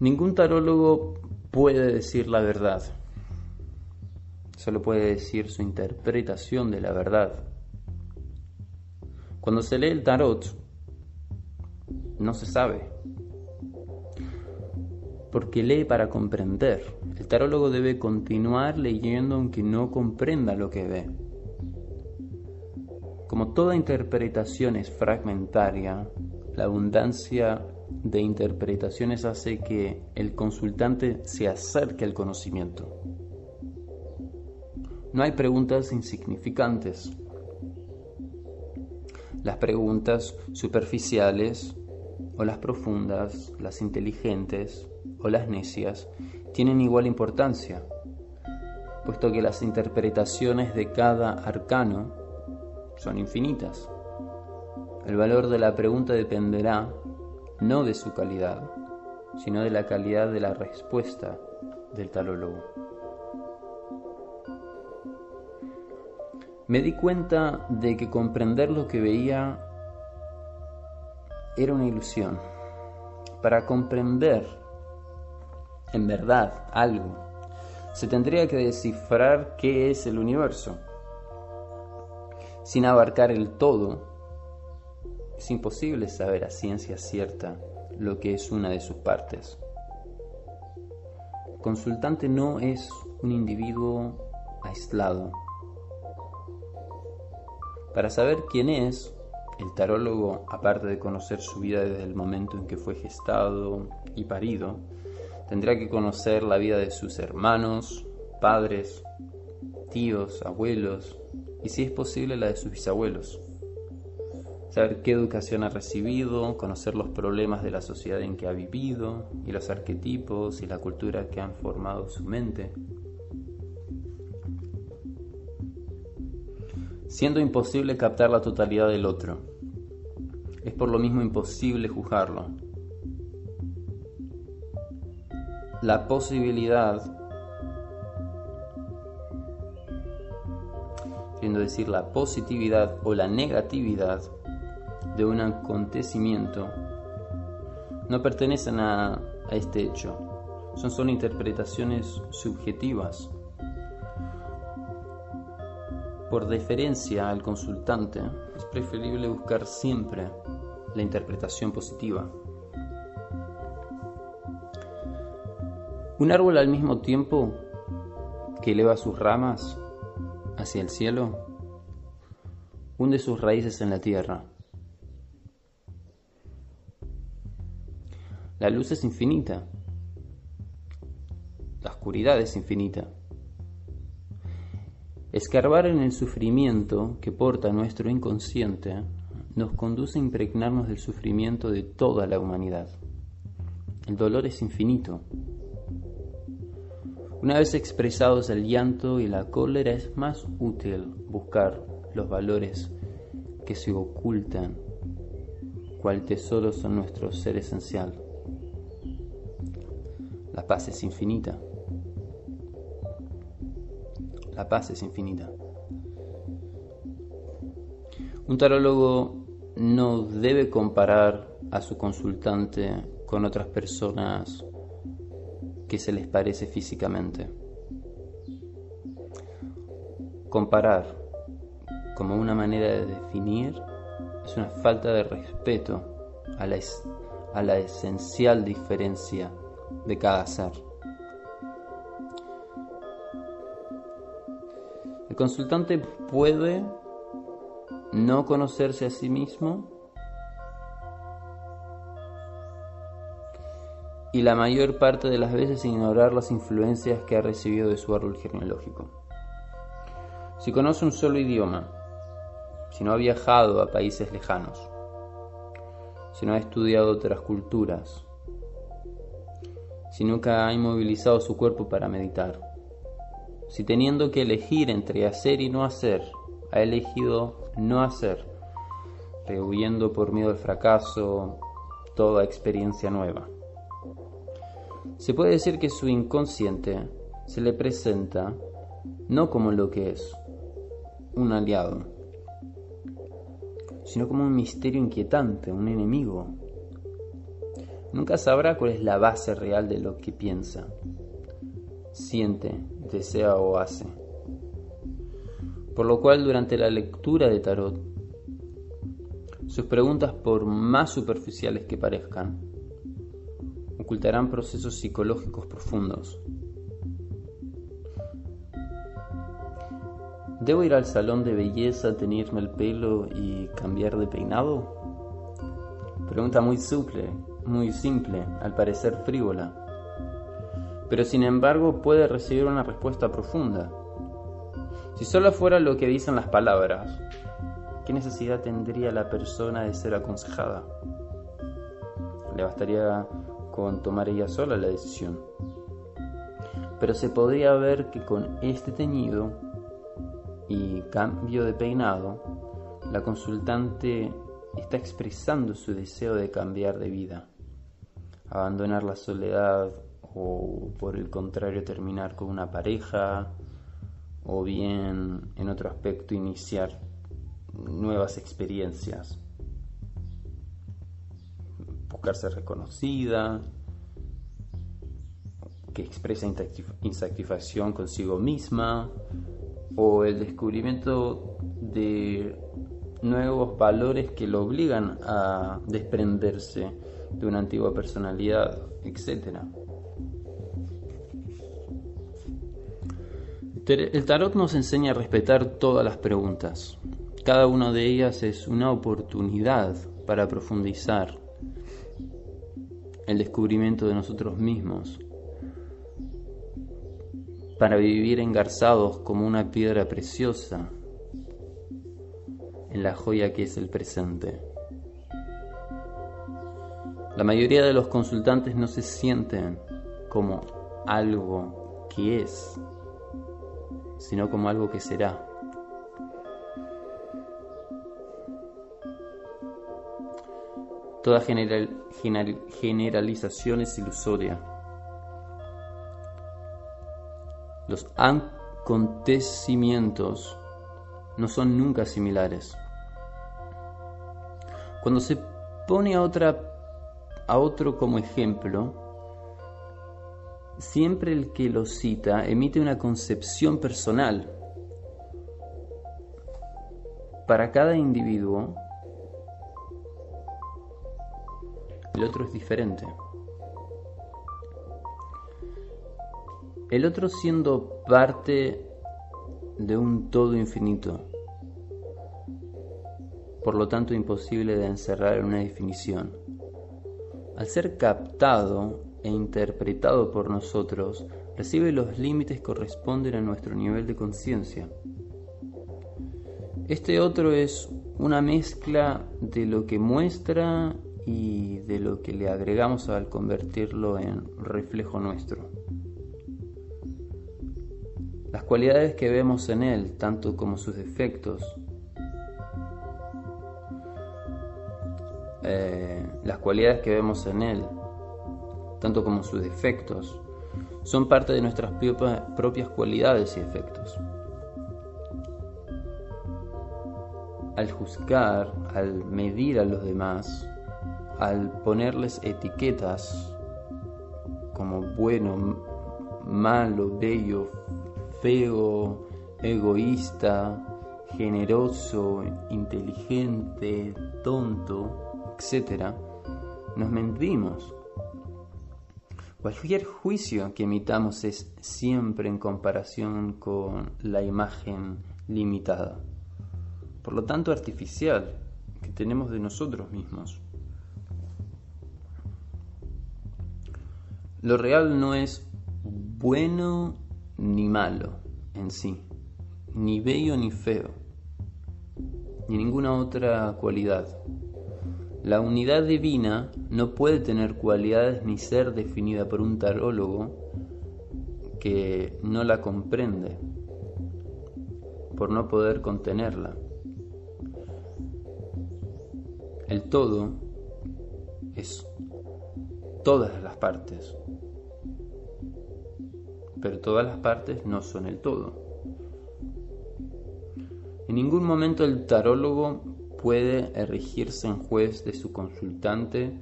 Ningún tarólogo puede decir la verdad, solo puede decir su interpretación de la verdad. Cuando se lee el tarot, no se sabe, porque lee para comprender. El tarólogo debe continuar leyendo aunque no comprenda lo que ve. Como toda interpretación es fragmentaria, la abundancia de interpretaciones hace que el consultante se acerque al conocimiento. No hay preguntas insignificantes. Las preguntas superficiales o las profundas, las inteligentes o las necias tienen igual importancia, puesto que las interpretaciones de cada arcano son infinitas. El valor de la pregunta dependerá no de su calidad, sino de la calidad de la respuesta del tarólogo. Me di cuenta de que comprender lo que veía era una ilusión. Para comprender en verdad algo, se tendría que descifrar qué es el universo. Sin abarcar el todo, es imposible saber a ciencia cierta lo que es una de sus partes. Consultante no es un individuo aislado. Para saber quién es, el tarólogo, aparte de conocer su vida desde el momento en que fue gestado y parido, tendrá que conocer la vida de sus hermanos, padres, tíos, abuelos y si es posible la de sus bisabuelos saber qué educación ha recibido, conocer los problemas de la sociedad en que ha vivido y los arquetipos y la cultura que han formado su mente. Siendo imposible captar la totalidad del otro, es por lo mismo imposible juzgarlo. La posibilidad, queriendo decir la positividad o la negatividad, de un acontecimiento no pertenecen a, este hecho, son solo interpretaciones subjetivas. Por deferencia al consultante, es preferible buscar siempre la interpretación positiva. Un árbol al mismo tiempo que eleva sus ramas hacia el cielo, hunde sus raíces en la tierra. La luz es infinita. La oscuridad es infinita. Escarbar en el sufrimiento que porta nuestro inconsciente nos conduce a impregnarnos del sufrimiento de toda la humanidad. El dolor es infinito. Una vez expresados el llanto y la cólera es más útil buscar los valores que se ocultan, cual tesoro son nuestro ser esencial. La paz es infinita. La paz es infinita. Un tarólogo no debe comparar a su consultante con otras personas que se les parece físicamente. Comparar como una manera de definir es una falta de respeto a la, a la esencial diferencia de cada ser. El consultante puede no conocerse a sí mismo y la mayor parte de las veces ignorar las influencias que ha recibido de su árbol genealógico. Si conoce un solo idioma, si no ha viajado a países lejanos, si no ha estudiado otras culturas, si nunca ha inmovilizado su cuerpo para meditar, si teniendo que elegir entre hacer y no hacer, ha elegido no hacer, rehuyendo por miedo al fracaso toda experiencia nueva. Se puede decir que su inconsciente se le presenta no como lo que es, un aliado, sino como un misterio inquietante, un enemigo, nunca sabrá cuál es la base real de lo que piensa, siente, desea o hace. Por lo cual durante la lectura de tarot, sus preguntas por más superficiales que parezcan, ocultarán procesos psicológicos profundos. ¿Debo ir al salón de belleza, teñirme el pelo y cambiar de peinado? Pregunta muy simple, muy simple, al parecer frívola. Pero sin embargo puede recibir una respuesta profunda. Si solo fuera lo que dicen las palabras, ¿qué necesidad tendría la persona de ser aconsejada? Le bastaría con tomar ella sola la decisión. Pero se podría ver que con este teñido y cambio de peinado, la consultante está expresando su deseo de cambiar de vida, abandonar la soledad o por el contrario terminar con una pareja, o bien en otro aspecto iniciar nuevas experiencias, buscarse reconocida, que expresa insatisfacción consigo misma, o el descubrimiento de nuevos valores que lo obligan a desprenderse de una antigua personalidad, etc. El tarot nos enseña a respetar todas las preguntas. Cada una de ellas es una oportunidad para profundizar el descubrimiento de nosotros mismos, para vivir engarzados como una piedra preciosa en la joya que es el presente. La mayoría de los consultantes no se sienten como algo que es, sino como algo que será. Toda generalización es ilusoria. Los acontecimientos no son nunca similares. Cuando se pone a, otra, a otro como ejemplo, siempre el que lo cita emite una concepción personal. Para cada individuo, el otro es diferente. El otro siendo parte de un todo infinito, por lo tanto imposible de encerrar en una definición. Al ser captado e interpretado por nosotros recibe los límites que corresponden a nuestro nivel de conciencia. Este otro es una mezcla de lo que muestra y de lo que le agregamos al convertirlo en reflejo nuestro. Las cualidades que vemos en él, tanto como sus defectos, eh, las cualidades que vemos en él, tanto como sus defectos, son parte de nuestras propias cualidades y efectos. Al juzgar, al medir a los demás, al ponerles etiquetas como bueno, malo, bello, feo, egoísta, generoso, inteligente, tonto, etc., nos mentimos Cualquier juicio que emitamos es siempre en comparación con la imagen limitada, por lo tanto artificial, que tenemos de nosotros mismos. Lo real no es bueno ni malo en sí, ni bello ni feo, ni ninguna otra cualidad. La unidad divina no puede tener cualidades ni ser definida por un tarólogo que no la comprende, por no poder contenerla. El todo es todas las partes, pero todas las partes no son el todo. En ningún momento el tarólogo puede erigirse en juez de su consultante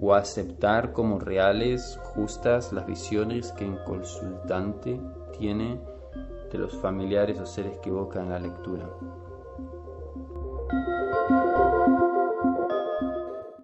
o aceptar como reales, justas, las visiones que el consultante tiene de los familiares o seres que evoca en la lectura.